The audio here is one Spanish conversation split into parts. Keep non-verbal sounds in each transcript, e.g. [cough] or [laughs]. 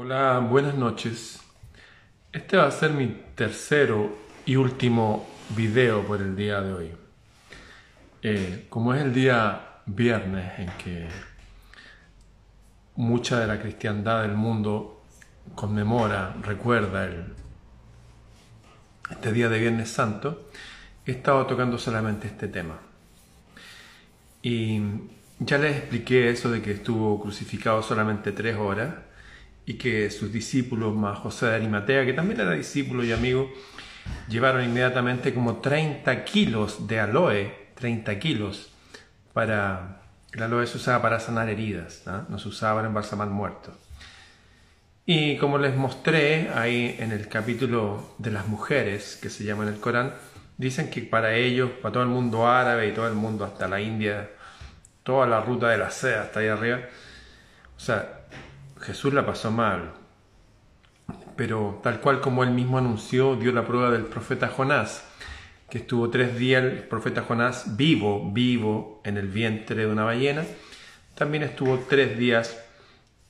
Hola, buenas noches. Este va a ser mi tercero y último video por el día de hoy. Eh, como es el día viernes en que mucha de la cristiandad del mundo conmemora, recuerda el, este día de Viernes Santo, he estado tocando solamente este tema. Y ya les expliqué eso de que estuvo crucificado solamente tres horas y que sus discípulos, más José de Arimatea, que también era discípulo y amigo, llevaron inmediatamente como 30 kilos de aloe, 30 kilos, para... El aloe se usaba para sanar heridas, ¿no? se usaba para embalsamar muertos. Y como les mostré ahí en el capítulo de las mujeres, que se llama en el Corán, dicen que para ellos, para todo el mundo árabe y todo el mundo hasta la India, toda la ruta de la seda hasta ahí arriba, o sea, Jesús la pasó mal, pero tal cual como él mismo anunció, dio la prueba del profeta Jonás, que estuvo tres días el profeta Jonás vivo, vivo en el vientre de una ballena, también estuvo tres días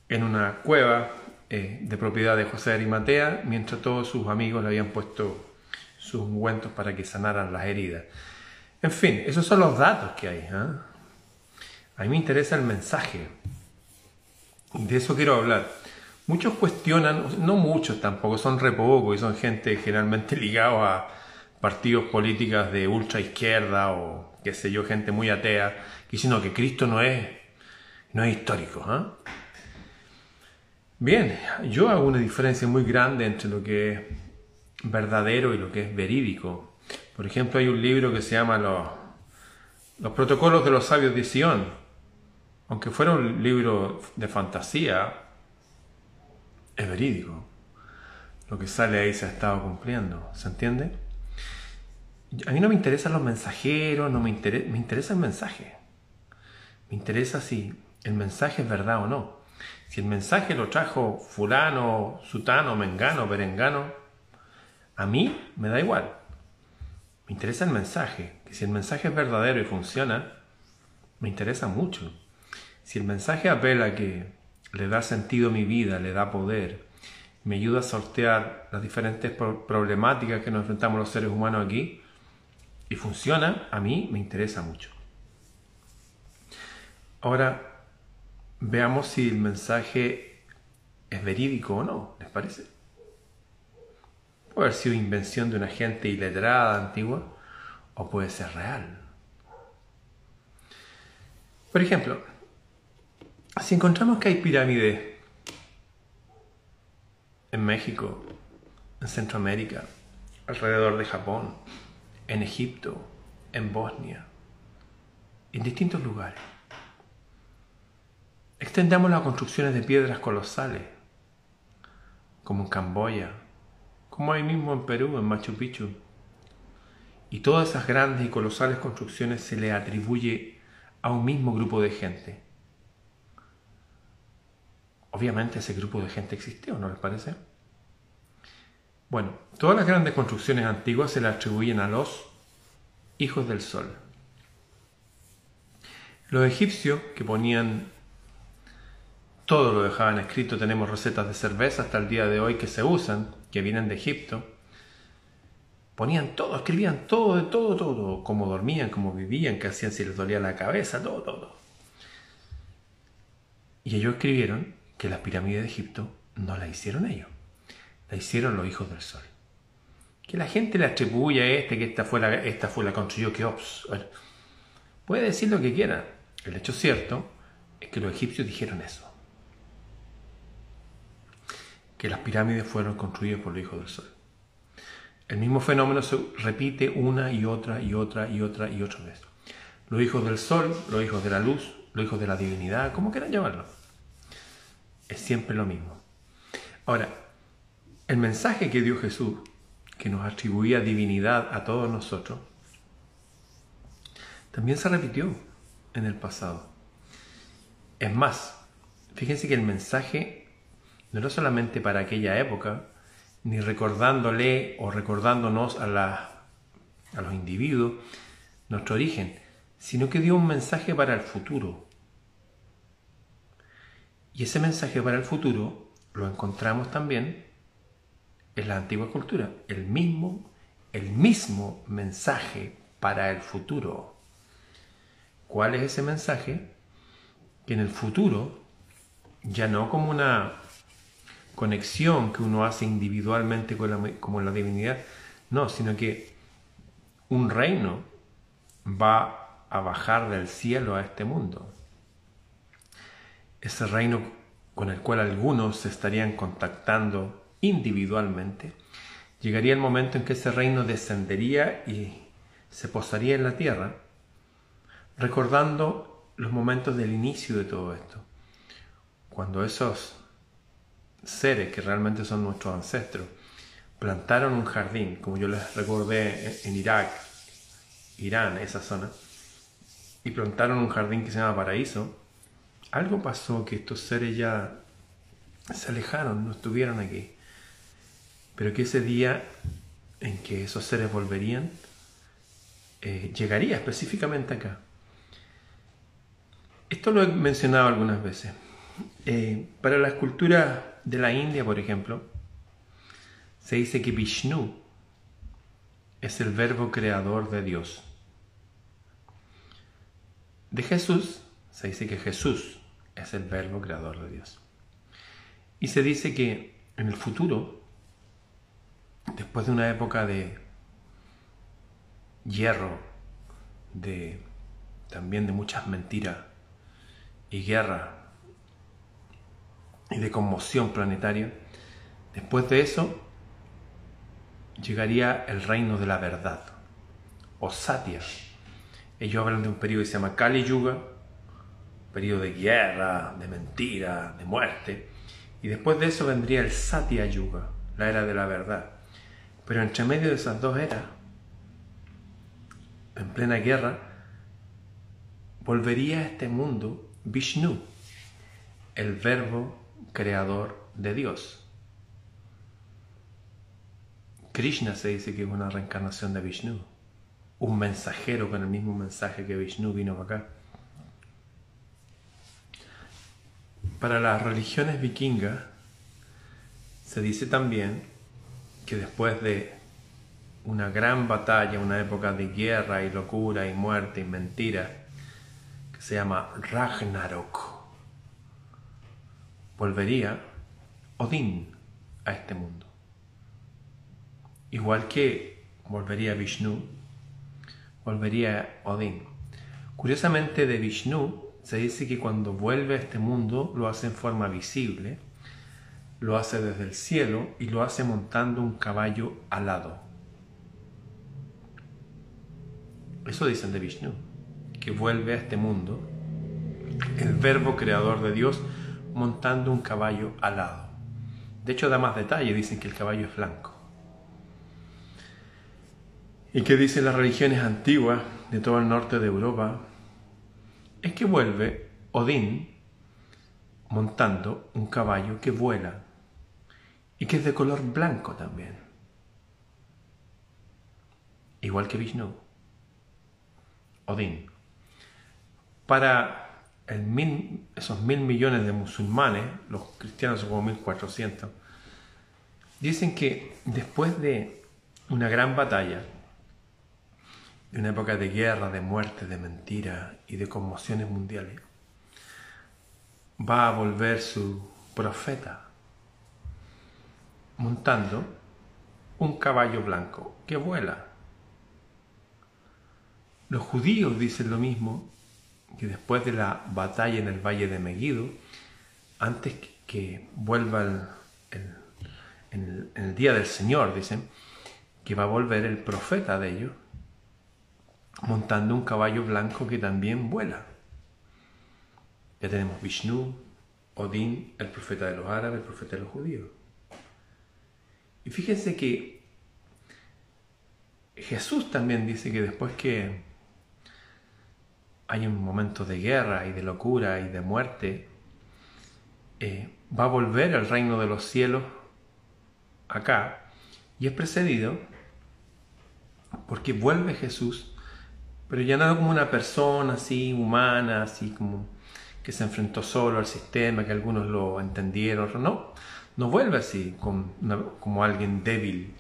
en una cueva eh, de propiedad de José de Arimatea, mientras todos sus amigos le habían puesto sus ungüentos para que sanaran las heridas. En fin, esos son los datos que hay. ¿ah? A mí me interesa el mensaje. De eso quiero hablar. Muchos cuestionan, no muchos tampoco, son re pocos y son gente generalmente [laughs] ligada a partidos políticos de ultra izquierda o qué sé yo, gente muy atea, diciendo que Cristo no es, no es histórico. ¿ah? Bien, yo hago una diferencia muy grande entre lo que es verdadero y lo que es verídico. Por ejemplo, hay un libro que se llama Los, los Protocolos de los Sabios de Sion. Aunque fuera un libro de fantasía, es verídico. Lo que sale ahí se ha estado cumpliendo. ¿Se entiende? A mí no me interesan los mensajeros, no me, interesa, me interesa el mensaje. Me interesa si el mensaje es verdad o no. Si el mensaje lo trajo fulano, sutano, mengano, perengano, a mí me da igual. Me interesa el mensaje. Que si el mensaje es verdadero y funciona, me interesa mucho. Si el mensaje apela que le da sentido a mi vida, le da poder, me ayuda a sortear las diferentes problemáticas que nos enfrentamos los seres humanos aquí, y funciona, a mí me interesa mucho. Ahora, veamos si el mensaje es verídico o no, ¿les parece? Puede haber sido invención de una gente iletrada antigua o puede ser real. Por ejemplo, si encontramos que hay pirámides en México, en Centroamérica, alrededor de Japón, en Egipto, en Bosnia, en distintos lugares, extendamos las construcciones de piedras colosales, como en Camboya, como ahí mismo en Perú, en Machu Picchu. Y todas esas grandes y colosales construcciones se le atribuye a un mismo grupo de gente. Obviamente ese grupo de gente existió, ¿no les parece? Bueno, todas las grandes construcciones antiguas se le atribuyen a los hijos del sol. Los egipcios que ponían todo lo dejaban escrito, tenemos recetas de cerveza hasta el día de hoy que se usan, que vienen de Egipto. Ponían todo, escribían todo, de todo, todo, cómo dormían, cómo vivían, qué hacían si les dolía la cabeza, todo, todo. Y ellos escribieron que las pirámides de Egipto no las hicieron ellos, la hicieron los hijos del sol. Que la gente le atribuye a este que esta fue la, esta fue la construyó Keops. Bueno, puede decir lo que quiera. El hecho cierto es que los egipcios dijeron eso que las pirámides fueron construidas por los hijos del sol. El mismo fenómeno se repite una y otra y otra y otra y otra vez. Los hijos del sol, los hijos de la luz, los hijos de la divinidad, como quieran llamarlo. Es siempre lo mismo. Ahora, el mensaje que dio Jesús, que nos atribuía divinidad a todos nosotros, también se repitió en el pasado. Es más, fíjense que el mensaje no era solamente para aquella época, ni recordándole o recordándonos a, a los individuos nuestro origen, sino que dio un mensaje para el futuro. Y ese mensaje para el futuro lo encontramos también en la antigua cultura, el mismo, el mismo mensaje para el futuro. ¿Cuál es ese mensaje? Que en el futuro, ya no como una conexión que uno hace individualmente con la, como la divinidad, no, sino que un reino va a bajar del cielo a este mundo. Ese reino con el cual algunos se estarían contactando individualmente, llegaría el momento en que ese reino descendería y se posaría en la tierra, recordando los momentos del inicio de todo esto, cuando esos seres que realmente son nuestros ancestros plantaron un jardín, como yo les recordé en Irak, Irán, esa zona, y plantaron un jardín que se llama Paraíso, algo pasó que estos seres ya se alejaron, no estuvieron aquí. Pero que ese día en que esos seres volverían, eh, llegaría específicamente acá. Esto lo he mencionado algunas veces. Eh, para la escultura de la India, por ejemplo, se dice que Vishnu es el verbo creador de Dios. De Jesús se dice que Jesús es el verbo creador de Dios. Y se dice que en el futuro, después de una época de hierro, de también de muchas mentiras y guerra y de conmoción planetaria, después de eso llegaría el reino de la verdad, o Satya. Ellos hablan de un periodo que se llama Kali Yuga, periodo de guerra, de mentira, de muerte, y después de eso vendría el Satya Yuga, la era de la verdad. Pero entre medio de esas dos eras, en plena guerra, volvería a este mundo Vishnu, el verbo creador de Dios. Krishna se dice que es una reencarnación de Vishnu, un mensajero con el mismo mensaje que Vishnu vino para acá. Para las religiones vikingas se dice también que después de una gran batalla, una época de guerra y locura y muerte y mentira, que se llama Ragnarok, volvería Odín a este mundo. Igual que volvería Vishnu, volvería Odín. Curiosamente de Vishnu se dice que cuando vuelve a este mundo lo hace en forma visible, lo hace desde el cielo y lo hace montando un caballo alado. Eso dicen de Vishnu, que vuelve a este mundo, el verbo creador de Dios, montando un caballo alado. De hecho, da más detalle, dicen que el caballo es blanco. ¿Y qué dicen las religiones antiguas de todo el norte de Europa? Es que vuelve Odín montando un caballo que vuela y que es de color blanco también. Igual que Vishnu. Odín. Para esos mil millones de musulmanes, los cristianos son como 1400, dicen que después de una gran batalla, de una época de guerra, de muerte, de mentira y de conmociones mundiales, va a volver su profeta montando un caballo blanco que vuela. Los judíos dicen lo mismo, que después de la batalla en el valle de Megiddo, antes que vuelva en el día del Señor, dicen, que va a volver el profeta de ellos, montando un caballo blanco que también vuela. Ya tenemos Vishnu, Odín, el profeta de los árabes, el profeta de los judíos. Y fíjense que Jesús también dice que después que hay un momento de guerra y de locura y de muerte, eh, va a volver al reino de los cielos acá y es precedido porque vuelve Jesús pero ya no como una persona así humana, así como que se enfrentó solo al sistema, que algunos lo entendieron, no, no vuelve así como alguien débil,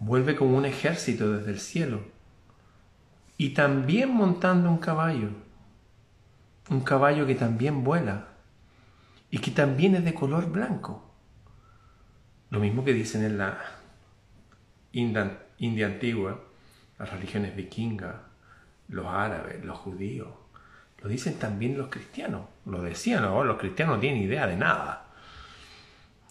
vuelve como un ejército desde el cielo. Y también montando un caballo, un caballo que también vuela. Y que también es de color blanco. Lo mismo que dicen en la India, India antigua, las religiones vikingas, los árabes, los judíos. Lo dicen también los cristianos. Lo decían, los cristianos no tienen idea de nada.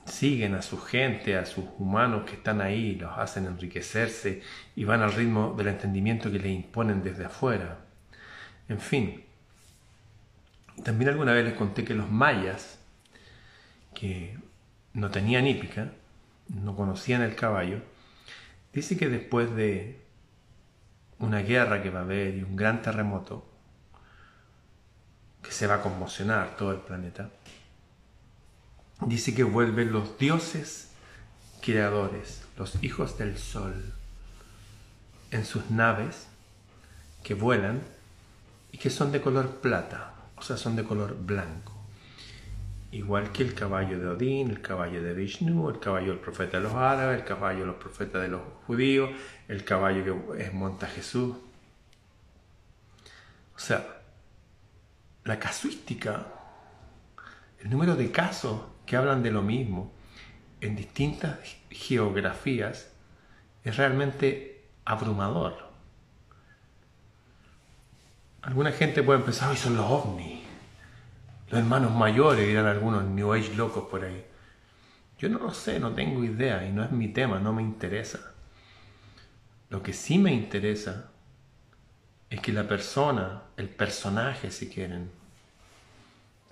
Siguen a su gente, a sus humanos que están ahí, los hacen enriquecerse y van al ritmo del entendimiento que les imponen desde afuera. En fin, también alguna vez les conté que los mayas, que no tenían hípica, no conocían el caballo, dice que después de una guerra que va a haber y un gran terremoto, que se va a conmocionar todo el planeta, dice que vuelven los dioses creadores, los hijos del sol, en sus naves que vuelan y que son de color plata, o sea, son de color blanco. Igual que el caballo de Odín, el caballo de Vishnu, el caballo del profeta de los árabes, el caballo de los profetas de los judíos, el caballo que monta Jesús. O sea, la casuística, el número de casos que hablan de lo mismo en distintas geografías es realmente abrumador. Alguna gente puede empezar, hoy son los ovnis los hermanos mayores, dirán algunos New Age locos por ahí. Yo no lo sé, no tengo idea y no es mi tema, no me interesa. Lo que sí me interesa es que la persona, el personaje si quieren,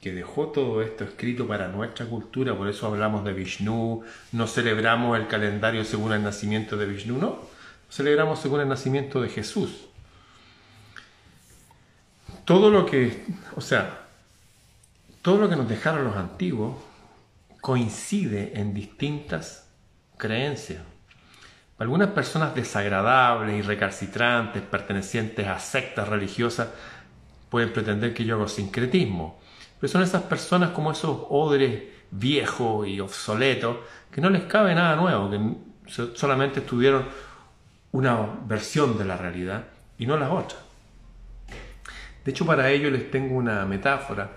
que dejó todo esto escrito para nuestra cultura, por eso hablamos de Vishnu, no celebramos el calendario según el nacimiento de Vishnu, no, celebramos según el nacimiento de Jesús. Todo lo que, o sea, todo lo que nos dejaron los antiguos coincide en distintas creencias. Algunas personas desagradables y recalcitrantes, pertenecientes a sectas religiosas, pueden pretender que yo hago sincretismo. Pero son esas personas como esos odres viejos y obsoletos que no les cabe nada nuevo, que solamente estudiaron una versión de la realidad y no la otra. De hecho, para ello les tengo una metáfora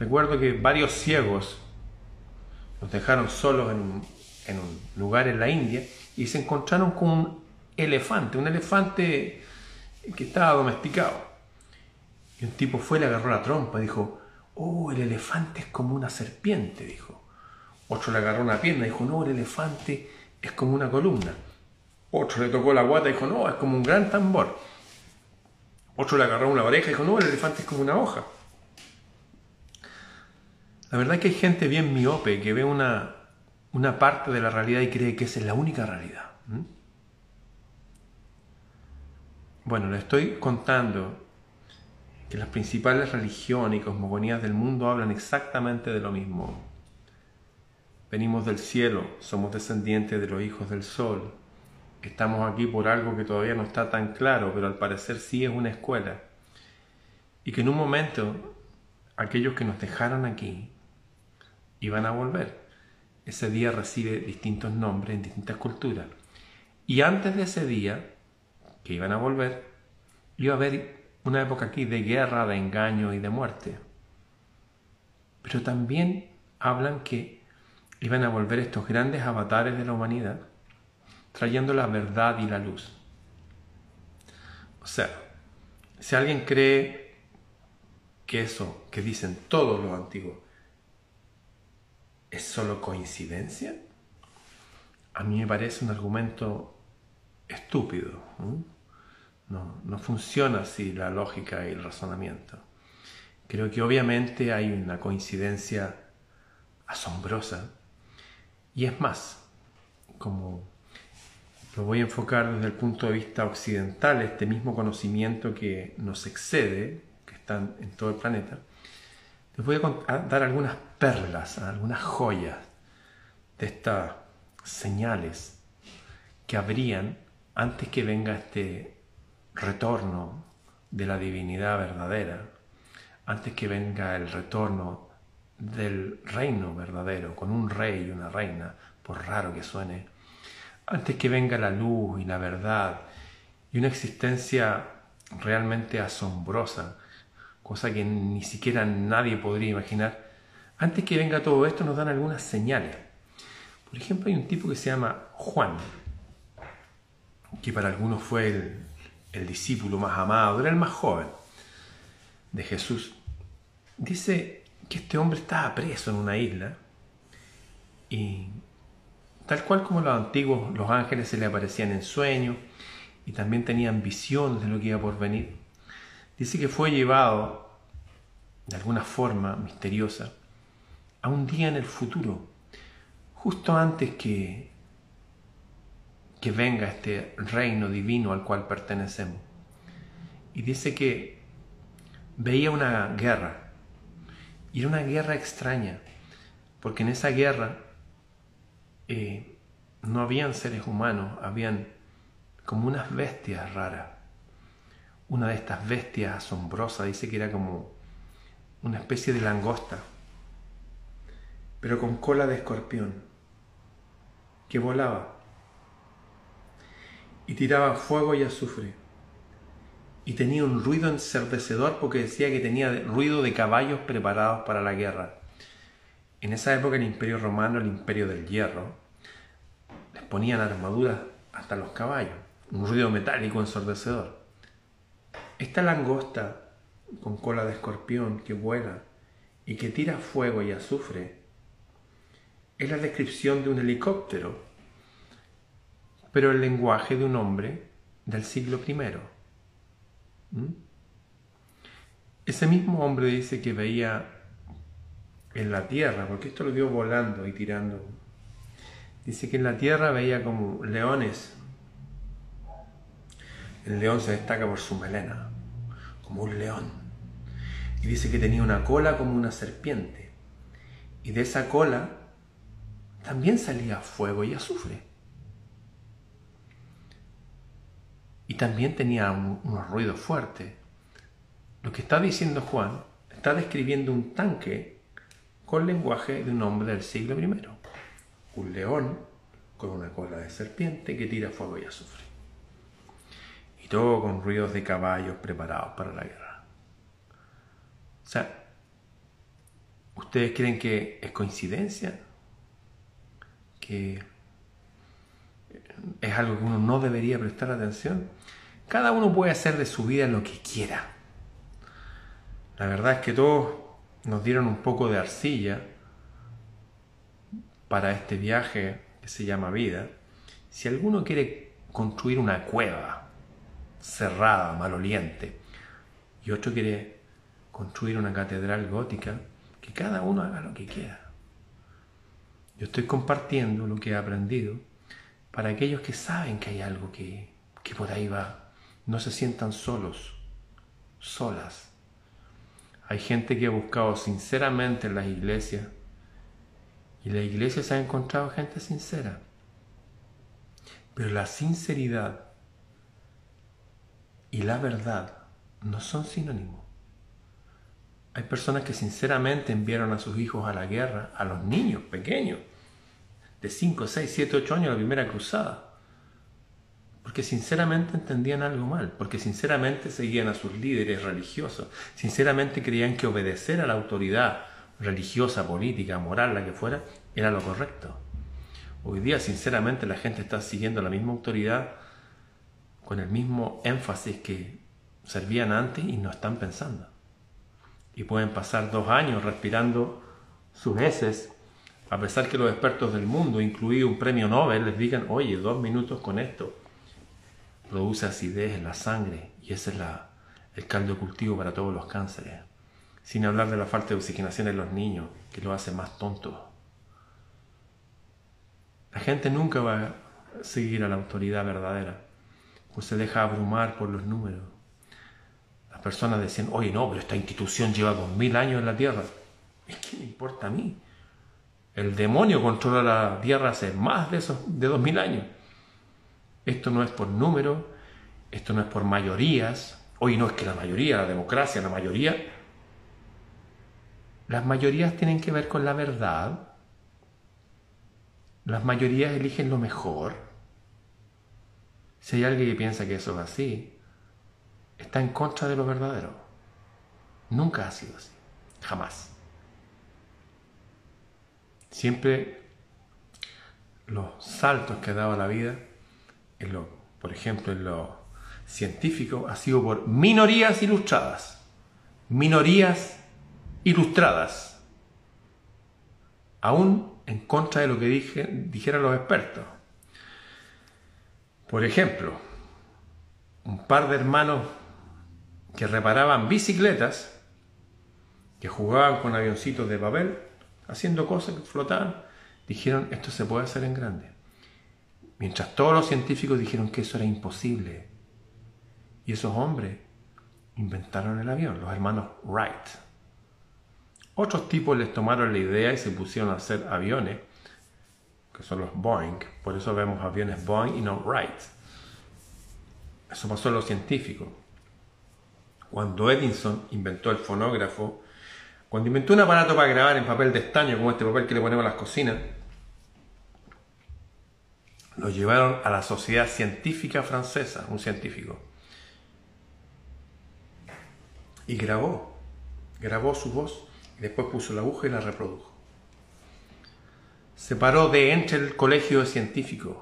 Recuerdo que varios ciegos los dejaron solos en un, lugar en la India y se encontraron con un elefante, un elefante que estaba domesticado. Y un tipo fue, le agarró la trompa y dijo, oh, el elefante es como una serpiente, dijo. Otro le agarró una pierna dijo, no, el elefante es como una columna. Otro le tocó la guata y dijo, no, es como un gran tambor. Otro le agarró una oreja y dijo, no, el elefante es como una hoja. La verdad es que hay gente bien miope que ve una, una parte de la realidad y cree que esa es la única realidad. Bueno, le estoy contando que las principales religiones y cosmogonías del mundo hablan exactamente de lo mismo. Venimos del cielo, somos descendientes de los hijos del sol. Estamos aquí por algo que todavía no está tan claro, pero al parecer sí es una escuela. Y que en un momento aquellos que nos dejaron aquí y van a volver. Ese día recibe distintos nombres en distintas culturas. Y antes de ese día, que iban a volver, iba a haber una época aquí de guerra, de engaño y de muerte. Pero también hablan que iban a volver estos grandes avatares de la humanidad, trayendo la verdad y la luz. O sea, si alguien cree que eso que dicen todos los antiguos ¿Es solo coincidencia? A mí me parece un argumento estúpido. No, no funciona así la lógica y el razonamiento. Creo que obviamente hay una coincidencia asombrosa. Y es más, como lo voy a enfocar desde el punto de vista occidental, este mismo conocimiento que nos excede, que está en todo el planeta, les voy a dar algunas perlas, algunas joyas de estas señales que habrían antes que venga este retorno de la divinidad verdadera, antes que venga el retorno del reino verdadero, con un rey y una reina, por raro que suene, antes que venga la luz y la verdad y una existencia realmente asombrosa, cosa que ni siquiera nadie podría imaginar, antes que venga todo esto nos dan algunas señales. Por ejemplo, hay un tipo que se llama Juan, que para algunos fue el, discípulo más amado, era el más joven de Jesús. Dice que este hombre estaba preso en una isla y tal cual como los antiguos, los ángeles se le aparecían en sueños y también tenían visiones de lo que iba por venir. Dice que fue llevado de alguna forma misteriosa a un día en el futuro, justo antes que, que venga este reino divino al cual pertenecemos. Y dice que veía una guerra, y era una guerra extraña, porque en esa guerra eh, no habían seres humanos, habían como unas bestias raras. Una de estas bestias asombrosas dice que era como una especie de langosta pero con cola de escorpión, que volaba y tiraba fuego y azufre. Y tenía un ruido enserdecedor porque decía que tenía ruido de caballos preparados para la guerra. En esa época el imperio romano, el imperio del hierro, les ponían armaduras hasta los caballos, un ruido metálico ensordecedor. Esta langosta con cola de escorpión que vuela y que tira fuego y azufre es la descripción de un helicóptero, pero el lenguaje de un hombre del siglo I. ¿Mm? Ese mismo hombre dice que veía en la tierra, porque esto lo vio volando y tirando, dice que en la tierra veía como leones. El león se destaca por su melena, como un león. Y dice que tenía una cola como una serpiente. Y de esa cola también salía fuego y azufre. Y también tenía unos ruidos fuertes. Lo que está diciendo Juan está describiendo un tanque con lenguaje de un hombre del siglo I. Un león con una cola de serpiente que tira fuego y azufre. Y todo con ruidos de caballos preparados para la guerra. O sea, ¿ustedes creen que es coincidencia? Que es algo que uno no debería prestar atención. Cada uno puede hacer de su vida lo que quiera. La verdad es que todos nos dieron un poco de arcilla para este viaje que se llama vida. Si alguno quiere construir una cueva cerrada, maloliente, y otro quiere construir una catedral gótica, que cada uno haga lo que quiera. Yo estoy compartiendo lo que he aprendido para aquellos que saben que hay algo que, que por ahí va. No se sientan solos, solas. Hay gente que ha buscado sinceramente en las iglesias y la iglesia se ha encontrado gente sincera. Pero la sinceridad y la verdad no son sinónimos. Hay personas que sinceramente enviaron a sus hijos a la guerra, a los niños pequeños, de 5, 6, 7, 8 años la primera cruzada. Porque sinceramente entendían algo mal, porque sinceramente seguían a sus líderes religiosos, sinceramente creían que obedecer a la autoridad religiosa, política, moral, la que fuera, era lo correcto. Hoy día, sinceramente, la gente está siguiendo la misma autoridad con el mismo énfasis que servían antes y no están pensando. Y pueden pasar dos años respirando sus heces a pesar que los expertos del mundo, incluido un premio Nobel, les digan, oye, dos minutos con esto, produce acidez en la sangre y ese es el caldo cultivo para todos los cánceres. Sin hablar de la falta de oxigenación en los niños, que lo hace más tontos. La gente nunca va a seguir a la autoridad verdadera, pues se deja abrumar por los números. Las personas decían, oye, no, pero esta institución lleva dos mil años en la tierra. ¿Es que me importa a mí? El demonio controla la tierra hace más de, esos, de dos mil años. Esto no es por número, esto no es por mayorías. Hoy no es que la mayoría, la democracia, la mayoría. las mayorías tienen que ver con la verdad. Las mayorías eligen lo mejor. Si hay alguien que piensa que eso es así, está en contra de lo verdadero. Nunca ha sido así. Jamás. Siempre los saltos que ha dado la vida, en lo, por ejemplo, en lo científico, ha sido por minorías ilustradas. Minorías ilustradas. Aún en contra de lo que dije, dijeran los expertos. Por ejemplo, un par de hermanos que reparaban bicicletas, que jugaban con avioncitos de papel, haciendo cosas que flotaban, dijeron, esto se puede hacer en grande. Mientras todos los científicos dijeron que eso era imposible. Y esos hombres inventaron el avión, los hermanos Wright. Otros tipos les tomaron la idea y se pusieron a hacer aviones, que son los Boeing. Por eso vemos aviones Boeing y no Wright. Eso pasó a los científicos. Cuando Edison inventó el fonógrafo, cuando inventó un aparato para grabar en papel de estaño, como este papel que le ponemos a las cocinas, lo llevaron a la Sociedad Científica Francesa, un científico. Y grabó, grabó su voz y después puso la aguja y la reprodujo. Se paró de entre el colegio de científicos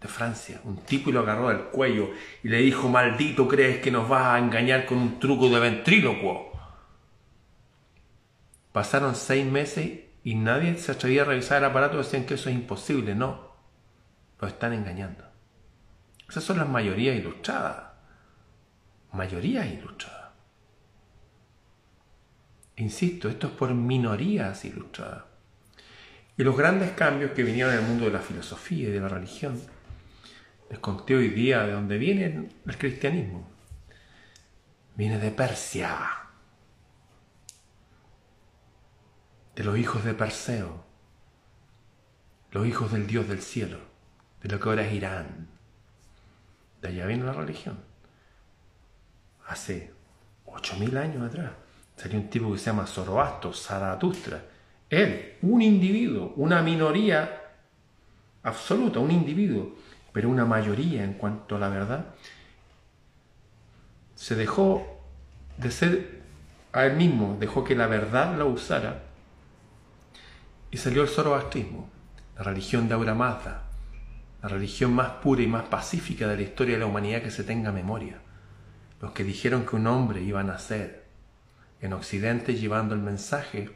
de Francia, un tipo y lo agarró del cuello y le dijo, maldito, ¿crees que nos vas a engañar con un truco de ventrílocuo? Pasaron seis meses y nadie se atrevía a revisar el aparato, decían que eso es imposible, no, lo están engañando. Esas son las mayorías ilustradas, mayorías ilustradas. Insisto, esto es por minorías ilustradas. Y los grandes cambios que vinieron en el mundo de la filosofía y de la religión, les conté hoy día de dónde viene el cristianismo. Viene de Persia, de los hijos de Perseo, los hijos del Dios del cielo, de lo que ahora es Irán. De allá viene la religión. Hace ocho mil años atrás. Salió un tipo que se llama Zoroastro, Zaratustra. Él, un individuo, una minoría absoluta, un individuo, pero una mayoría en cuanto a la verdad, se dejó de ser a él mismo, dejó que la verdad la usara y salió el zoroastrismo, la religión de Aura Mazda, la religión más pura y más pacífica de la historia de la humanidad que se tenga memoria. Los que dijeron que un hombre iba a nacer en Occidente llevando el mensaje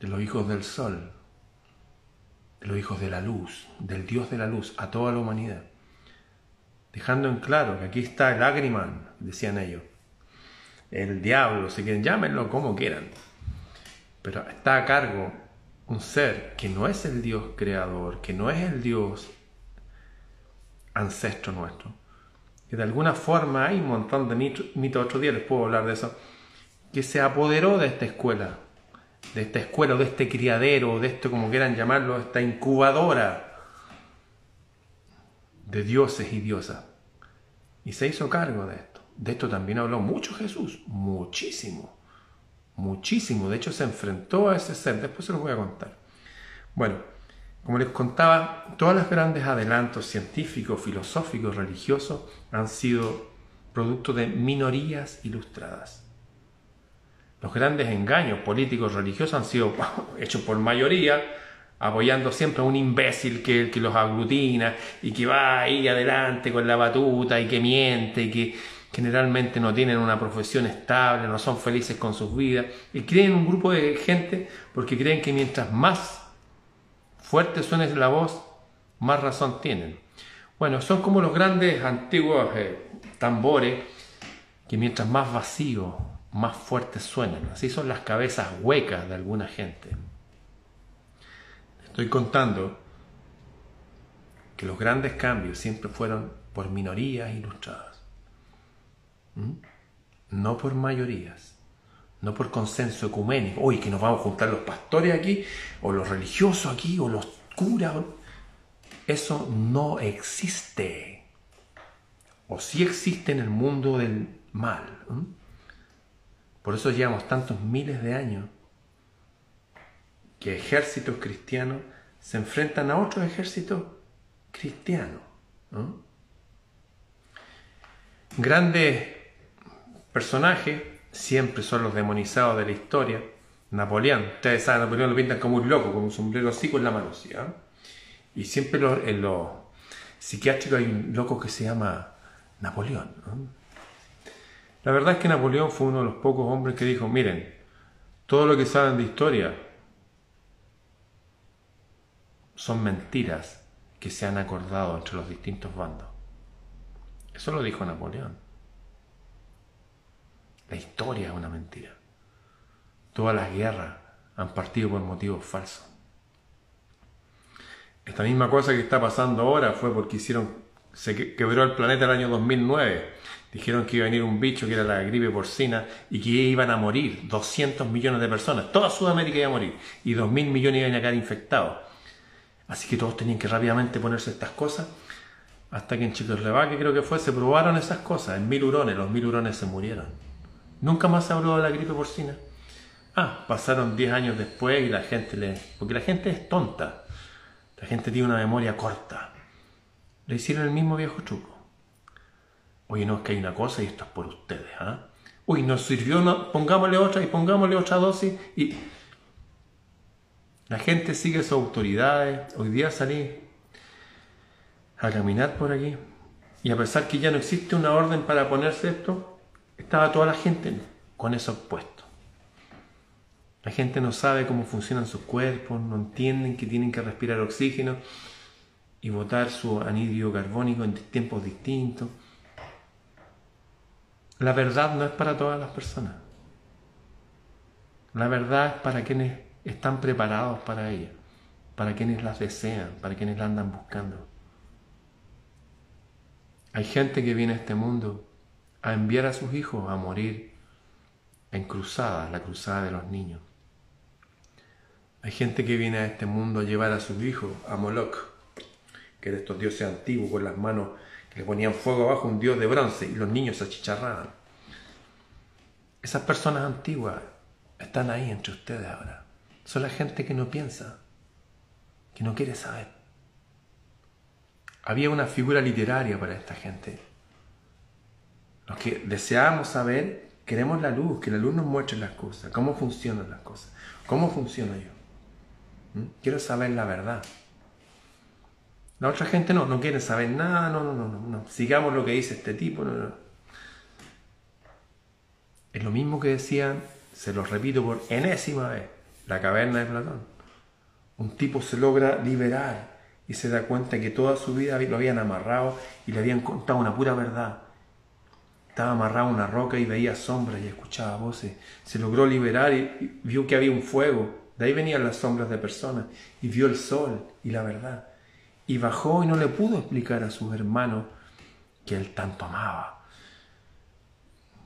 de los hijos del sol, de los hijos de la luz, del Dios de la luz a toda la humanidad, dejando en claro que aquí está el Agriman, decían ellos, el diablo, si quieren, llámenlo como quieran, pero está a cargo un ser que no es el Dios creador, que no es el Dios ancestro nuestro, que de alguna forma hay un montón de mitos, otro día les puedo hablar de eso, que se apoderó de esta escuela, de esta escuela, de este criadero, de esto como quieran llamarlo, esta incubadora de dioses y diosas. Y se hizo cargo de esto. De esto también habló mucho Jesús, muchísimo, muchísimo. De hecho se enfrentó a ese ser, después se los voy a contar. Bueno, como les contaba, todos los grandes adelantos científicos, filosóficos, religiosos han sido producto de minorías ilustradas. Los grandes engaños políticos religiosos han sido [laughs] hechos por mayoría, apoyando siempre a un imbécil que, que los aglutina y que va ahí adelante con la batuta y que miente y que generalmente no tienen una profesión estable, no son felices con sus vidas y creen un grupo de gente porque creen que mientras más fuerte suene la voz, más razón tienen. Bueno, son como los grandes antiguos eh, tambores que mientras más vacío más fuertes suenan. Así son las cabezas huecas de alguna gente. Estoy contando que los grandes cambios siempre fueron por minorías ilustradas. No por mayorías. No por consenso ecuménico. Hoy que nos vamos a juntar los pastores aquí, o los religiosos aquí, o los curas. Eso no existe. O sí existe en el mundo del mal. Por eso llevamos tantos miles de años que ejércitos cristianos se enfrentan a otros ejércitos cristianos. Grandes personajes siempre son los demonizados de la historia. Napoleón, ustedes saben, Napoleón lo pintan como un loco, con un sombrero así con la mano así. Y siempre en los psiquiátricos hay un loco que se llama Napoleón. La verdad es que Napoleón fue uno de los pocos hombres que dijo, miren, todo lo que saben de historia son mentiras que se han acordado entre los distintos bandos. Eso lo dijo Napoleón. La historia es una mentira. Todas las guerras han partido por motivos falsos. Esta misma cosa que está pasando ahora fue porque hicieron, se quebró el planeta el año 2009. Dijeron que iba a venir un bicho que era la gripe porcina y que iban a morir 200 millones de personas. Toda Sudamérica iba a morir y 2.000 millones iban a quedar infectados. Así que todos tenían que rápidamente ponerse estas cosas. Hasta que en Checoslovaquia creo que fue, se probaron esas cosas. En mil hurones, los mil hurones se murieron. Nunca más se habló de la gripe porcina. Ah, pasaron 10 años después y la gente le... Porque la gente es tonta. La gente tiene una memoria corta. Le hicieron el mismo viejo truco. Oye, no, es que hay una cosa y esto es por ustedes. ¿ah? Uy, nos sirvió, una... pongámosle otra y pongámosle otra dosis y la gente sigue sus autoridades. Hoy día salí a caminar por aquí y a pesar que ya no existe una orden para ponerse esto, estaba toda la gente con eso puesto. La gente no sabe cómo funcionan sus cuerpos, no entienden que tienen que respirar oxígeno y botar su anidrio carbónico en tiempos distintos. La verdad no es para todas las personas. La verdad es para quienes están preparados para ella, para quienes las desean, para quienes la andan buscando. Hay gente que viene a este mundo a enviar a sus hijos a morir en cruzadas, la cruzada de los niños. Hay gente que viene a este mundo a llevar a sus hijos a Moloch, que era estos dioses antiguos con las manos que le ponían fuego abajo, un dios de bronce, y los niños se achicharraban. Esas personas antiguas están ahí entre ustedes ahora. Son la gente que no piensa, que no quiere saber. Había una figura literaria para esta gente. Los que deseamos saber, queremos la luz, que la luz nos muestre las cosas, cómo funcionan las cosas, cómo funciono yo. ¿Mm? Quiero saber la verdad. La otra gente no, no quiere saber nada, no, no, no, no, no. Sigamos lo que dice este tipo, no, no. Es lo mismo que decían, se lo repito por enésima vez, la caverna de Platón. Un tipo se logra liberar y se da cuenta que toda su vida lo habían amarrado y le habían contado una pura verdad. Estaba amarrado a una roca y veía sombras y escuchaba voces. Se logró liberar y vio que había un fuego. De ahí venían las sombras de personas y vio el sol y la verdad. Y bajó y no le pudo explicar a sus hermanos que él tanto amaba.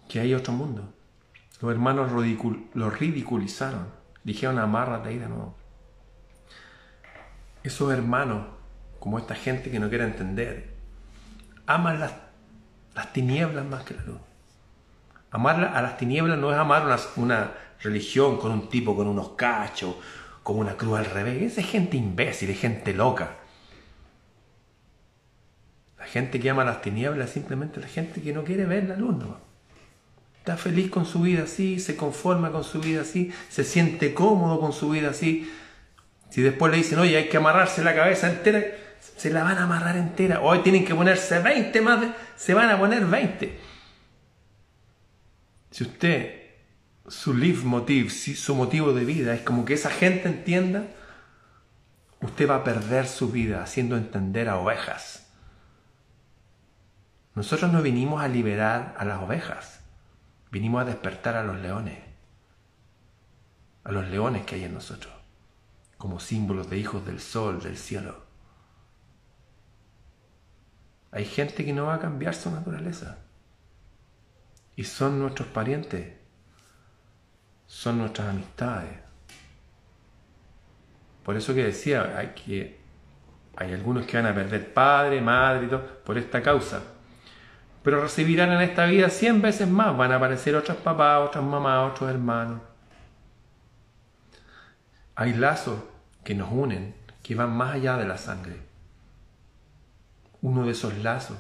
Que hay otro mundo. Los hermanos lo ridiculizaron Dijeron, amárrate ahí de nuevo. Esos hermanos, como esta gente que no quiere entender, aman las, las tinieblas más que la luz. Amar a las tinieblas no es amar una, religión con un tipo con unos cachos, con una cruz al revés. Esa es gente imbécil, es gente loca. La gente que ama las tinieblas es simplemente la gente que no quiere ver la luz. ¿no? Está feliz con su vida así, se conforma con su vida así, se siente cómodo con su vida así. Si después le dicen, oye, hay que amarrarse la cabeza entera, se la van a amarrar entera. Hoy tienen que ponerse 20 más, se van a poner 20. Si usted, su leitmotiv, si su motivo de vida es como que esa gente entienda, usted va a perder su vida haciendo entender a ovejas. Nosotros no vinimos a liberar a las ovejas. Vinimos a despertar a los leones, a los leones que hay en nosotros, como símbolos de hijos del sol, del cielo. Hay gente que no va a cambiar su naturaleza. Y son nuestros parientes, son nuestras amistades. Por eso que decía, hay, que, hay algunos que van a perder padre, madre y todo, por esta causa pero recibirán en esta vida cien veces más. Van a aparecer otros papás, otras mamás, otros hermanos. Hay lazos que nos unen, que van más allá de la sangre. Uno de esos lazos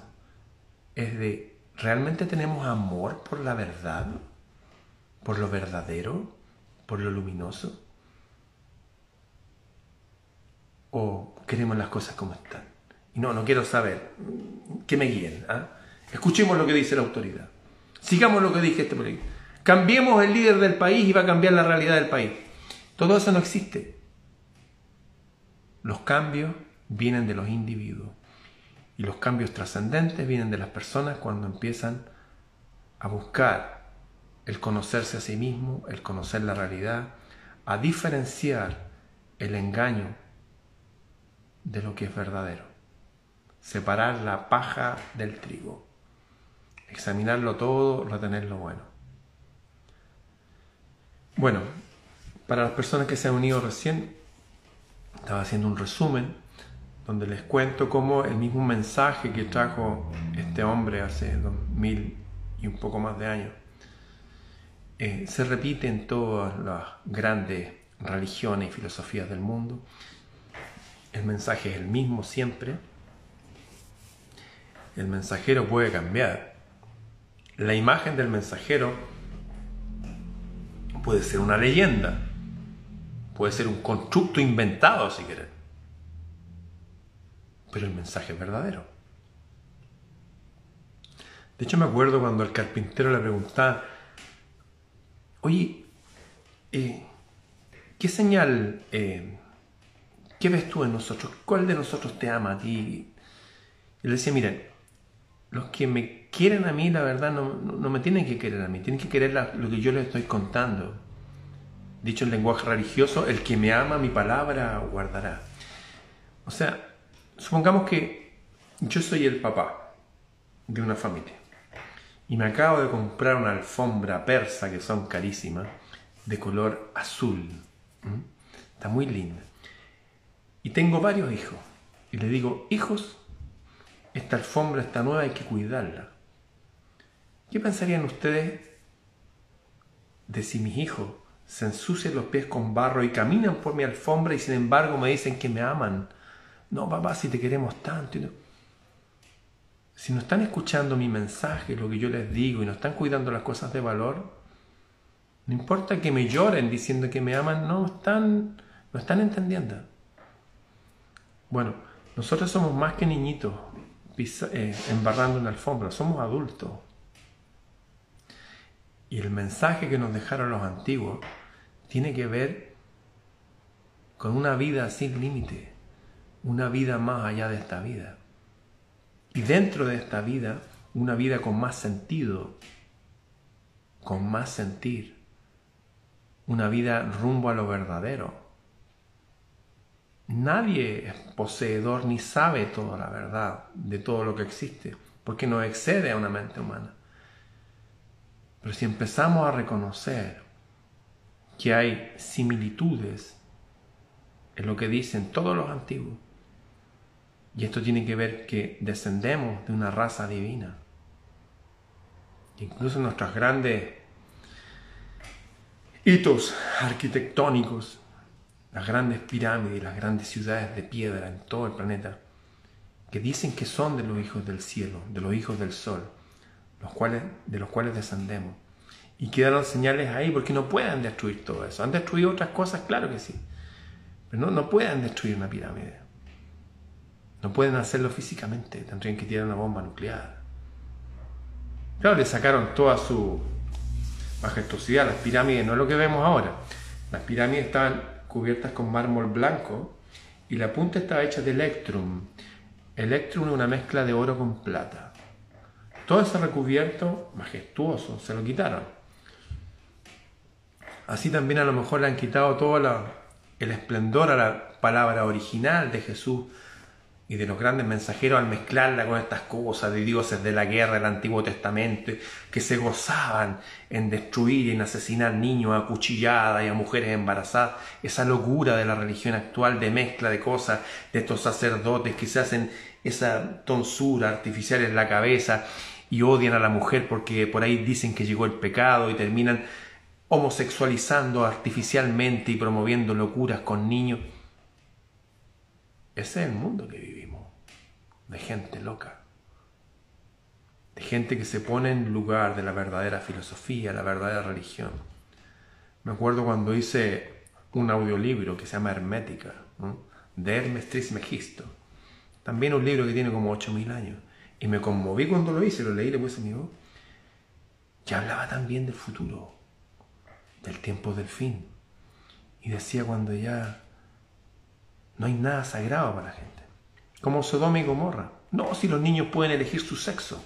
es de, ¿realmente tenemos amor por la verdad? ¿Por lo verdadero? ¿Por lo luminoso? ¿O queremos las cosas como están? No, no quiero saber. Que me guíen. ¿ah? Escuchemos lo que dice la autoridad. Sigamos lo que dije este político. Cambiemos el líder del país y va a cambiar la realidad del país. Todo eso no existe. Los cambios vienen de los individuos y los cambios trascendentes vienen de las personas cuando empiezan a buscar el conocerse a sí mismo, el conocer la realidad, a diferenciar el engaño de lo que es verdadero, separar la paja del trigo, examinarlo todo, retener lo bueno. Bueno, para las personas que se han unido recién, estaba haciendo un resumen donde les cuento cómo el mismo mensaje que trajo este hombre hace dos mil y un poco más de años eh, se repite en todas las grandes religiones y filosofías del mundo. El mensaje es el mismo siempre. El mensajero puede cambiar. La imagen del mensajero puede ser una leyenda, puede ser un constructo inventado si quieres. Pero el mensaje es verdadero. De hecho me acuerdo cuando el carpintero le preguntaba, oye, eh, ¿qué señal, eh, qué ves tú en nosotros? ¿Cuál de nosotros te ama a ti? Y le decía, miren, los que me quieren a mí, la verdad, no, me tienen que querer a mí, tienen que querer lo que yo les estoy contando. Dicho en lenguaje religioso, el que me ama mi palabra guardará. O sea, supongamos que yo soy el papá de una familia y me acabo de comprar una alfombra persa que son carísimas de color azul. Está muy linda. Y tengo varios hijos. Y le digo, hijos, esta alfombra está nueva, hay que cuidarla. ¿Qué pensarían ustedes de si mis hijos se ensucian los pies con barro y caminan por mi alfombra y sin embargo me dicen que me aman? No, papá, si te queremos tanto. Si no están escuchando mi mensaje, lo que yo les digo, y no están cuidando las cosas de valor, no importa que me lloren diciendo que me aman, no están, no están entendiendo. Bueno, nosotros somos más que niñitos eh, embarrando una alfombra, somos adultos. Y el mensaje que nos dejaron los antiguos tiene que ver con una vida sin límite, una vida más allá de esta vida. Y dentro de esta vida, una vida con más sentido, con más sentir, una vida rumbo a lo verdadero, Nadie es poseedor ni sabe toda la verdad de todo lo que existe, porque no excede a una mente humana. Pero si empezamos a reconocer que hay similitudes en lo que dicen todos los antiguos, y esto tiene que ver que descendemos de una raza divina, incluso nuestros grandes hitos arquitectónicos las grandes pirámides, las grandes ciudades de piedra en todo el planeta, que dicen que son de los hijos del cielo, de los hijos del sol, los cuales, de los cuales descendemos. Y quedaron señales ahí porque no pueden destruir todo eso. Han destruido otras cosas, claro que sí. Pero no, no pueden destruir una pirámide. No pueden hacerlo físicamente. Tendrían que tirar una bomba nuclear. Claro, le sacaron toda su majestuosidad. Las pirámides no es lo que vemos ahora. Las pirámides estaban cubiertas con mármol blanco y la punta estaba hecha de electrum. Electrum es una mezcla de oro con plata. Todo ese recubierto majestuoso se lo quitaron. Así también a lo mejor le han quitado todo el esplendor a la palabra original de Jesús y de los grandes mensajeros al mezclarla con estas cosas de dioses de la guerra del Antiguo Testamento que se gozaban en destruir y en asesinar niños a cuchilladas y a mujeres embarazadas, esa locura de la religión actual de mezcla de cosas, de estos sacerdotes que se hacen esa tonsura artificial en la cabeza y odian a la mujer porque por ahí dicen que llegó el pecado y terminan homosexualizando artificialmente y promoviendo locuras con niños. Ese es el mundo que vivimos, de gente loca, de gente que se pone en lugar de la verdadera filosofía, la verdadera religión. Me acuerdo cuando hice un audiolibro que se llama Hermética, de Hermes Trismegisto. También un libro que tiene como 8.000 años. Y me conmoví cuando lo hice, lo leí, le puse mi voz. Ya hablaba también del futuro, del tiempo del fin. Y decía cuando ya no hay nada sagrado para la gente. Como Sodoma y Gomorra. No, si los niños pueden elegir su sexo.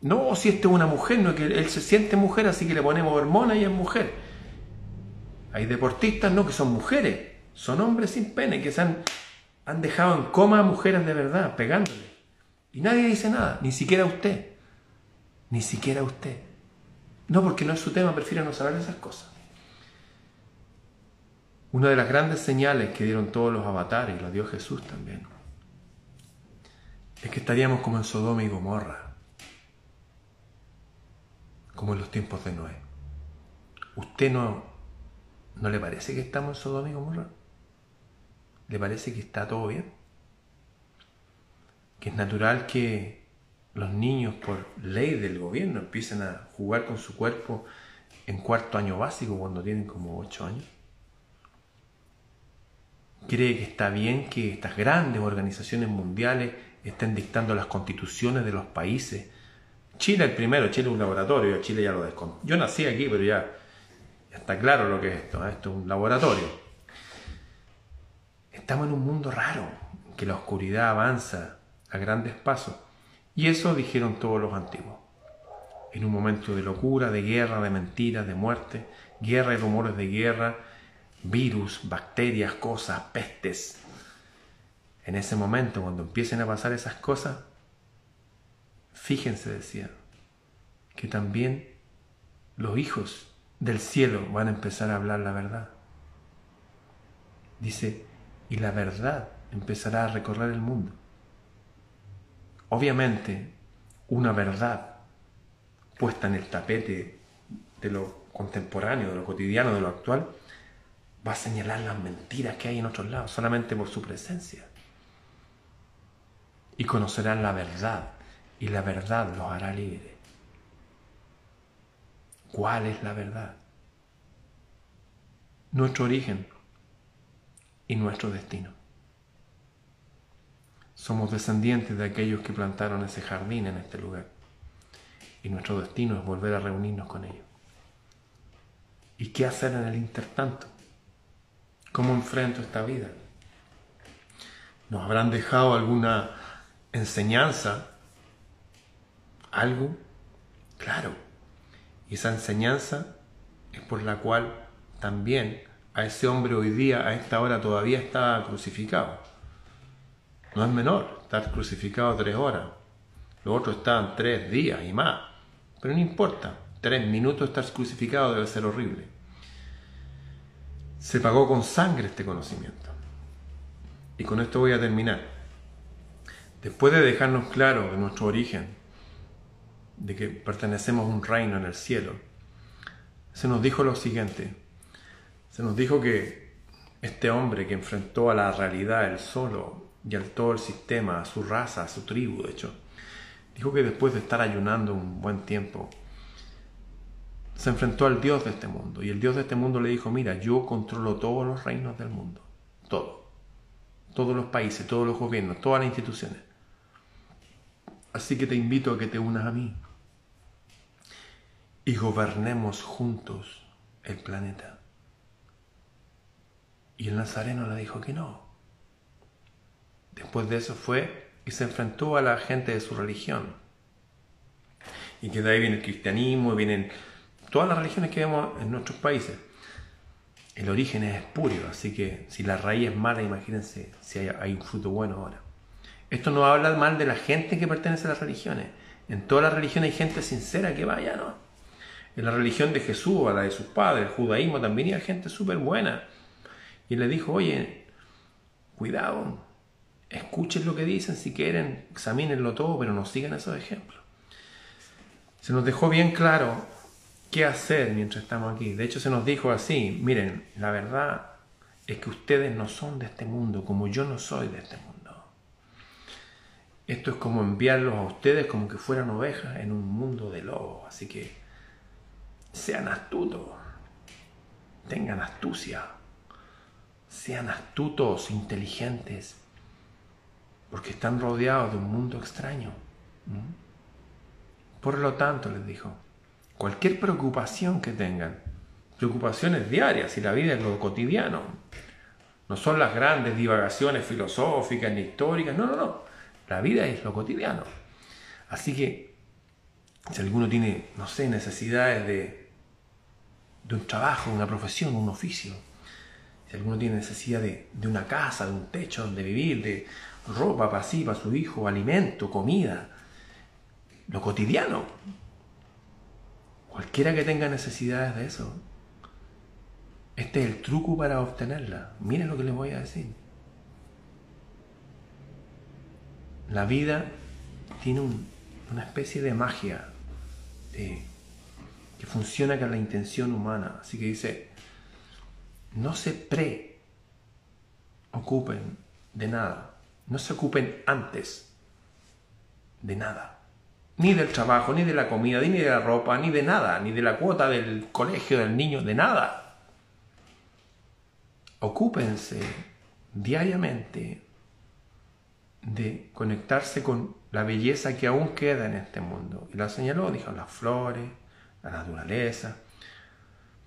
No, si esta es una mujer, no que él se siente mujer, así que le ponemos hormonas y es mujer. Hay deportistas, no, que son mujeres. Son hombres sin pene, que se han, dejado en coma a mujeres de verdad, pegándole. Y nadie dice nada, ni siquiera usted. Ni siquiera usted. No, porque no es su tema, prefiere no saber esas cosas. Una de las grandes señales que dieron todos los avatares, y lo dio Jesús también, es que estaríamos como en Sodoma y Gomorra, como en los tiempos de Noé. ¿Usted no, no le parece que estamos en Sodoma y Gomorra? ¿Le parece que está todo bien? Que es natural que los niños, por ley del gobierno, empiecen a jugar con su cuerpo en cuarto año básico cuando tienen como ocho años. Cree que está bien que estas grandes organizaciones mundiales estén dictando las constituciones de los países. Chile el primero, Chile es un laboratorio, Chile ya lo descontó. Yo nací aquí, pero ya, está claro lo que es esto, ¿eh? esto es un laboratorio. Estamos en un mundo raro, que la oscuridad avanza a grandes pasos y eso dijeron todos los antiguos. En un momento de locura, de guerra, de mentiras, de muerte, guerra y rumores de guerra, virus, bacterias, cosas, pestes. En ese momento, cuando empiecen a pasar esas cosas, fíjense, decía, que también los hijos del cielo van a empezar a hablar la verdad. Dice, y la verdad empezará a recorrer el mundo. Obviamente, una verdad puesta en el tapete de lo contemporáneo, de lo cotidiano, de lo actual, va a señalar las mentiras que hay en otros lados, solamente por su presencia. Y conocerán la verdad, y la verdad los hará libres. ¿Cuál es la verdad? Nuestro origen y nuestro destino. Somos descendientes de aquellos que plantaron ese jardín en este lugar. Y nuestro destino es volver a reunirnos con ellos. ¿Y qué hacer en el intertanto? ¿Cómo enfrento esta vida? ¿Nos habrán dejado alguna enseñanza? ¿Algo? Claro. Y esa enseñanza es por la cual también a ese hombre hoy día, a esta hora, todavía está crucificado. No es menor estar crucificado tres horas. Los otros estaban tres días y más. Pero no importa. Tres minutos estar crucificado debe ser horrible. Se pagó con sangre este conocimiento. Y con esto voy a terminar. Después de dejarnos claro nuestro origen, de que pertenecemos a un reino en el cielo, se nos dijo lo siguiente. Se nos dijo que este hombre que enfrentó a la realidad él solo, y al todo el sistema, a su raza, a su tribu, de hecho. Dijo que después de estar ayunando un buen tiempo, se enfrentó al Dios de este mundo. Y el Dios de este mundo le dijo, mira, yo controlo todos los reinos del mundo. Todo. Todos los países, todos los gobiernos, todas las instituciones. Así que te invito a que te unas a mí. Y gobernemos juntos el planeta. Y el nazareno le dijo que no. Después de eso fue y se enfrentó a la gente de su religión. Y que de ahí viene el cristianismo, vienen todas las religiones que vemos en nuestros países. El origen es espurio, así que si la raíz es mala, imagínense si hay, un fruto bueno ahora. Esto no habla mal de la gente que pertenece a las religiones. En todas las religiones hay gente sincera que vaya, ¿no? En la religión de Jesús, a la de sus padres, el judaísmo, también hay gente súper buena. Y le dijo, oye, cuidado, escuchen lo que dicen si quieren, examínenlo todo, pero no sigan esos ejemplos. Se nos dejó bien claro qué hacer mientras estamos aquí. De hecho, se nos dijo así, miren, la verdad es que ustedes no son de este mundo, como yo no soy de este mundo. Esto es como enviarlos a ustedes como que fueran ovejas en un mundo de lobos. Así que sean astutos, tengan astucia, sean astutos, inteligentes, porque están rodeados de un mundo extraño. Por lo tanto, les dijo, cualquier preocupación que tengan, preocupaciones diarias y la vida es lo cotidiano, no son las grandes divagaciones filosóficas ni históricas, no, no, no, la vida es lo cotidiano. Así que si alguno tiene, no sé, necesidades de, de un trabajo, una profesión, un oficio, si alguno tiene necesidad de, de una casa, de un techo donde vivir, de ropa para sí, para su hijo, alimento, comida, lo cotidiano. Cualquiera que tenga necesidades de eso, este es el truco para obtenerla. Miren lo que les voy a decir. La vida tiene una especie de magia que funciona con la intención humana. Así que dice, no se preocupen de nada, no se ocupen antes de nada ni del trabajo, ni de la comida, ni de la ropa, ni de nada, ni de la cuota del colegio del niño, de nada. Ocúpense diariamente de conectarse con la belleza que aún queda en este mundo. Y la señaló, dijo, las flores, la naturaleza.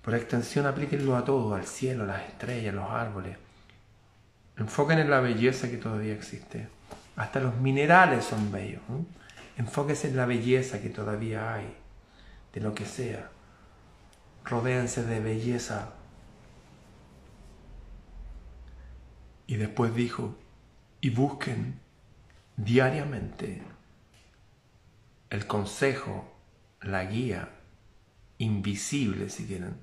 Por extensión, aplíquenlo a todo, al cielo, las estrellas, los árboles. Enfoquen en la belleza que todavía existe. Hasta los minerales son bellos. Enfóquese en la belleza que todavía hay, de lo que sea. Rodéense de belleza. Y después dijo, y busquen diariamente el consejo, la guía invisible, si quieren,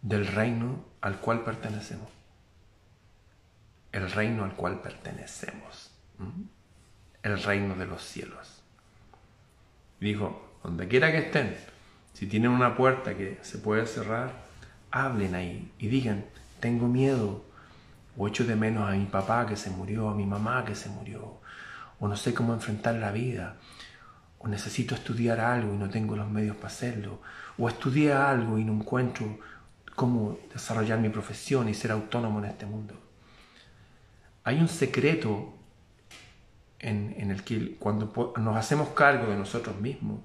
del reino al cual pertenecemos. El reino al cual pertenecemos. El reino de los cielos. Dijo, donde quiera que estén, si tienen una puerta que se puede cerrar, hablen ahí y digan, tengo miedo, o echo de menos a mi papá que se murió, a mi mamá que se murió, o no sé cómo enfrentar la vida, o necesito estudiar algo y no tengo los medios para hacerlo, o estudié algo y no encuentro cómo desarrollar mi profesión y ser autónomo en este mundo. Hay un secreto en, el que cuando nos hacemos cargo de nosotros mismos,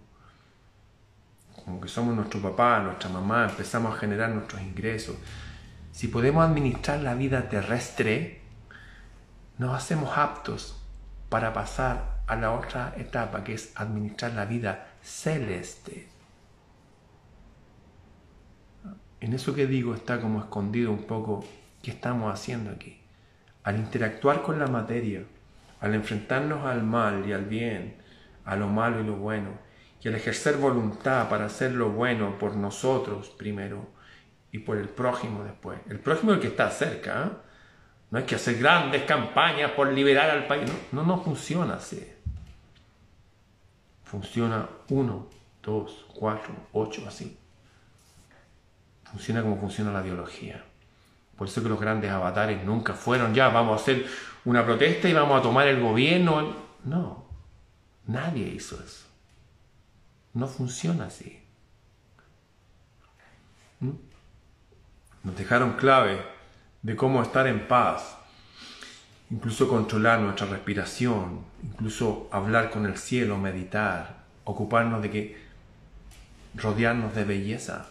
como que somos nuestro papá, nuestra mamá, empezamos a generar nuestros ingresos, si podemos administrar la vida terrestre, nos hacemos aptos para pasar a la otra etapa que es administrar la vida celeste. En eso que digo está como escondido un poco qué estamos haciendo aquí. Al interactuar con la materia, al enfrentarnos al mal y al bien, a lo malo y lo bueno, y al ejercer voluntad para hacer lo bueno por nosotros primero y por el prójimo después. El prójimo es el que está cerca. ¿eh? No hay que hacer grandes campañas por liberar al país. No, no, funciona así. Funciona uno, dos, cuatro, ocho, así. Funciona como funciona la biología. Por eso que los grandes avatares nunca fueron ya, vamos a hacer una protesta y vamos a tomar el gobierno. No, nadie hizo eso. No funciona así. ¿Mm? Nos dejaron clave de cómo estar en paz, incluso controlar nuestra respiración, incluso hablar con el cielo, meditar, ocuparnos de que rodearnos de belleza,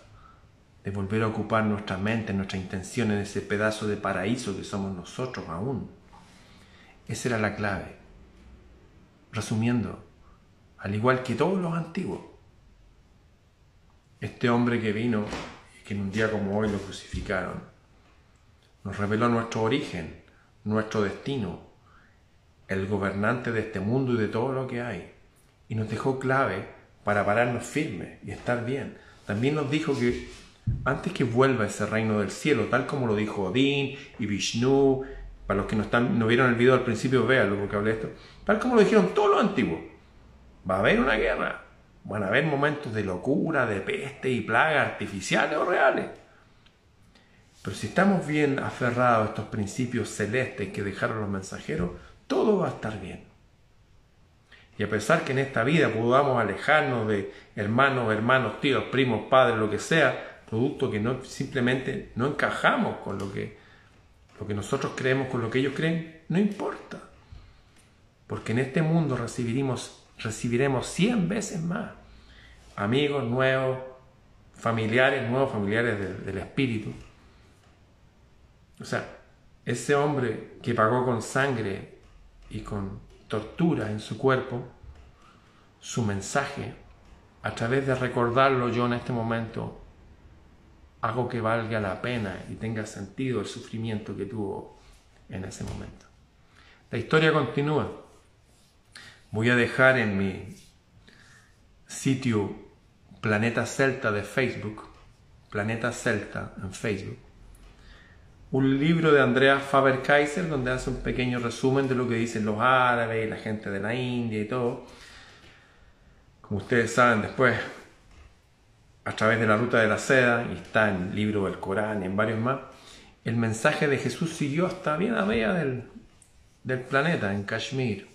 de volver a ocupar nuestra mente, nuestra intención en ese pedazo de paraíso que somos nosotros aún. Esa era la clave. Resumiendo, al igual que todos los antiguos, este hombre que vino y que en un día como hoy lo crucificaron, nos reveló nuestro origen, nuestro destino, el gobernante de este mundo y de todo lo que hay. Y nos dejó clave para pararnos firmes y estar bien. También nos dijo que antes que vuelva ese reino del cielo, tal como lo dijo Odín y Vishnu, para los que no, están, no vieron el video al principio, véanlo porque hablé esto, tal como lo dijeron todos los antiguos, va a haber una guerra Van a haber momentos de locura, de peste y plagas artificiales o reales. Pero si estamos bien aferrados a estos principios celestes que dejaron los mensajeros, todo va a estar bien. Y a pesar que en esta vida podamos alejarnos de hermanos, hermanos, tíos, primos, padres, lo que sea, producto que no simplemente no encajamos con lo que, lo que nosotros creemos, con lo que ellos creen, no importa. Porque en este mundo recibiremos, recibiremos 100 veces más amigos nuevos, familiares nuevos, familiares del espíritu o sea, ese hombre que pagó con sangre y con tortura en su cuerpo, su mensaje, a través de recordarlo yo en este momento, hago que valga la pena y tenga sentido el sufrimiento que tuvo en ese momento. La historia continúa. Voy a dejar en mi sitio Planeta Celta de Facebook, Planeta Celta en Facebook, un libro de Andrea Faber-Kaiser donde hace un pequeño resumen de lo que dicen los árabes y la gente de la India y todo. Como ustedes saben, después, a través de la ruta de la seda, y está en el libro del Corán y en varios más, el mensaje de Jesús siguió hasta bien a media del, del planeta, en Kashmir.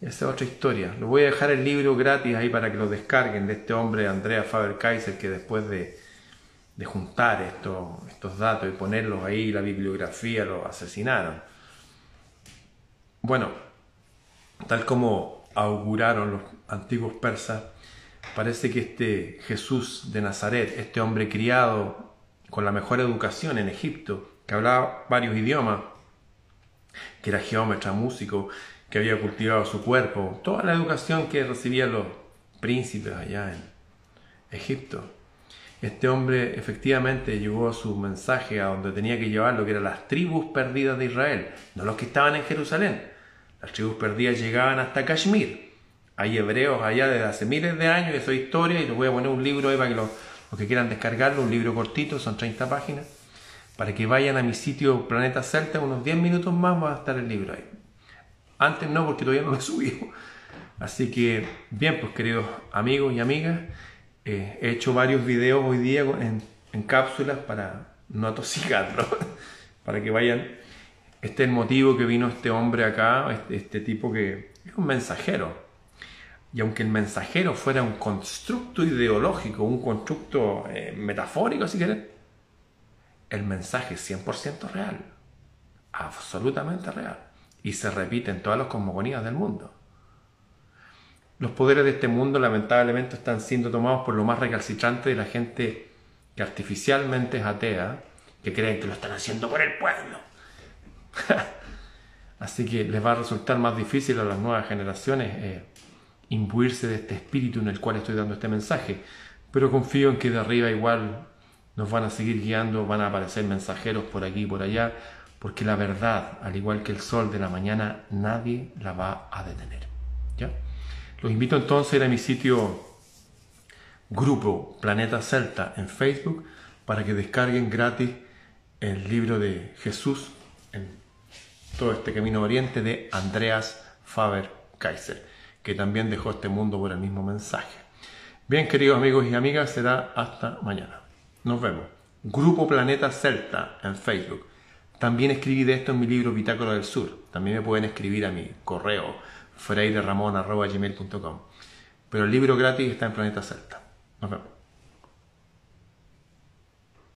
Esa es otra historia. Lo voy a dejar el libro gratis ahí para que lo descarguen de este hombre, Andrea Faber-Kaiser, que después de de juntar estos, estos datos y ponerlos ahí, la bibliografía, lo asesinaron. Bueno, tal como auguraron los antiguos persas, parece que este Jesús de Nazaret, este hombre criado con la mejor educación en Egipto, que hablaba varios idiomas, que era geómetra, músico, que había cultivado su cuerpo, toda la educación que recibían los príncipes allá en Egipto, este hombre efectivamente llevó su mensaje a donde tenía que llevarlo, que eran las tribus perdidas de Israel, no los que estaban en Jerusalén. Las tribus perdidas llegaban hasta Kashmir. Hay hebreos allá desde hace miles de años, eso es historia, y les voy a poner un libro ahí para que los, que quieran descargarlo, un libro cortito, son 30 páginas, para que vayan a mi sitio Planeta Celta, unos 10 minutos más va a estar el libro ahí. Antes no, porque todavía no lo [laughs] he subido. Así que, bien, pues queridos amigos y amigas, eh, he hecho varios videos hoy día en, cápsulas para no atosigarlo, [laughs] para que vayan. Este es el motivo que vino este hombre acá, este, este, tipo que es un mensajero. Y aunque el mensajero fuera un constructo ideológico, un constructo eh, metafórico, si quieres, el mensaje es 100% real, absolutamente real, y se repite en todas las cosmogonías del mundo. Los poderes de este mundo lamentablemente están siendo tomados por lo más recalcitrante de la gente que artificialmente es atea, que creen que lo están haciendo por el pueblo. [laughs] Así que les va a resultar más difícil a las nuevas generaciones eh, imbuirse de este espíritu en el cual estoy dando este mensaje. Pero confío en que de arriba igual nos van a seguir guiando, van a aparecer mensajeros por aquí y por allá, porque la verdad, al igual que el sol de la mañana, nadie la va a detener. ¿Ya? Los invito entonces a ir a mi sitio Grupo Planeta Celta en Facebook para que descarguen gratis el libro de Jesús en todo este camino oriente de Andreas Faber Kaiser, que también dejó este mundo por el mismo mensaje. Bien, queridos amigos y amigas, será hasta mañana. Nos vemos. Grupo Planeta Celta en Facebook. También escribí de esto en mi libro Bitácora del Sur. También me pueden escribir a mi correo freideramon.gmail.com Pero el libro gratis está en Planeta Celta. Nos vemos.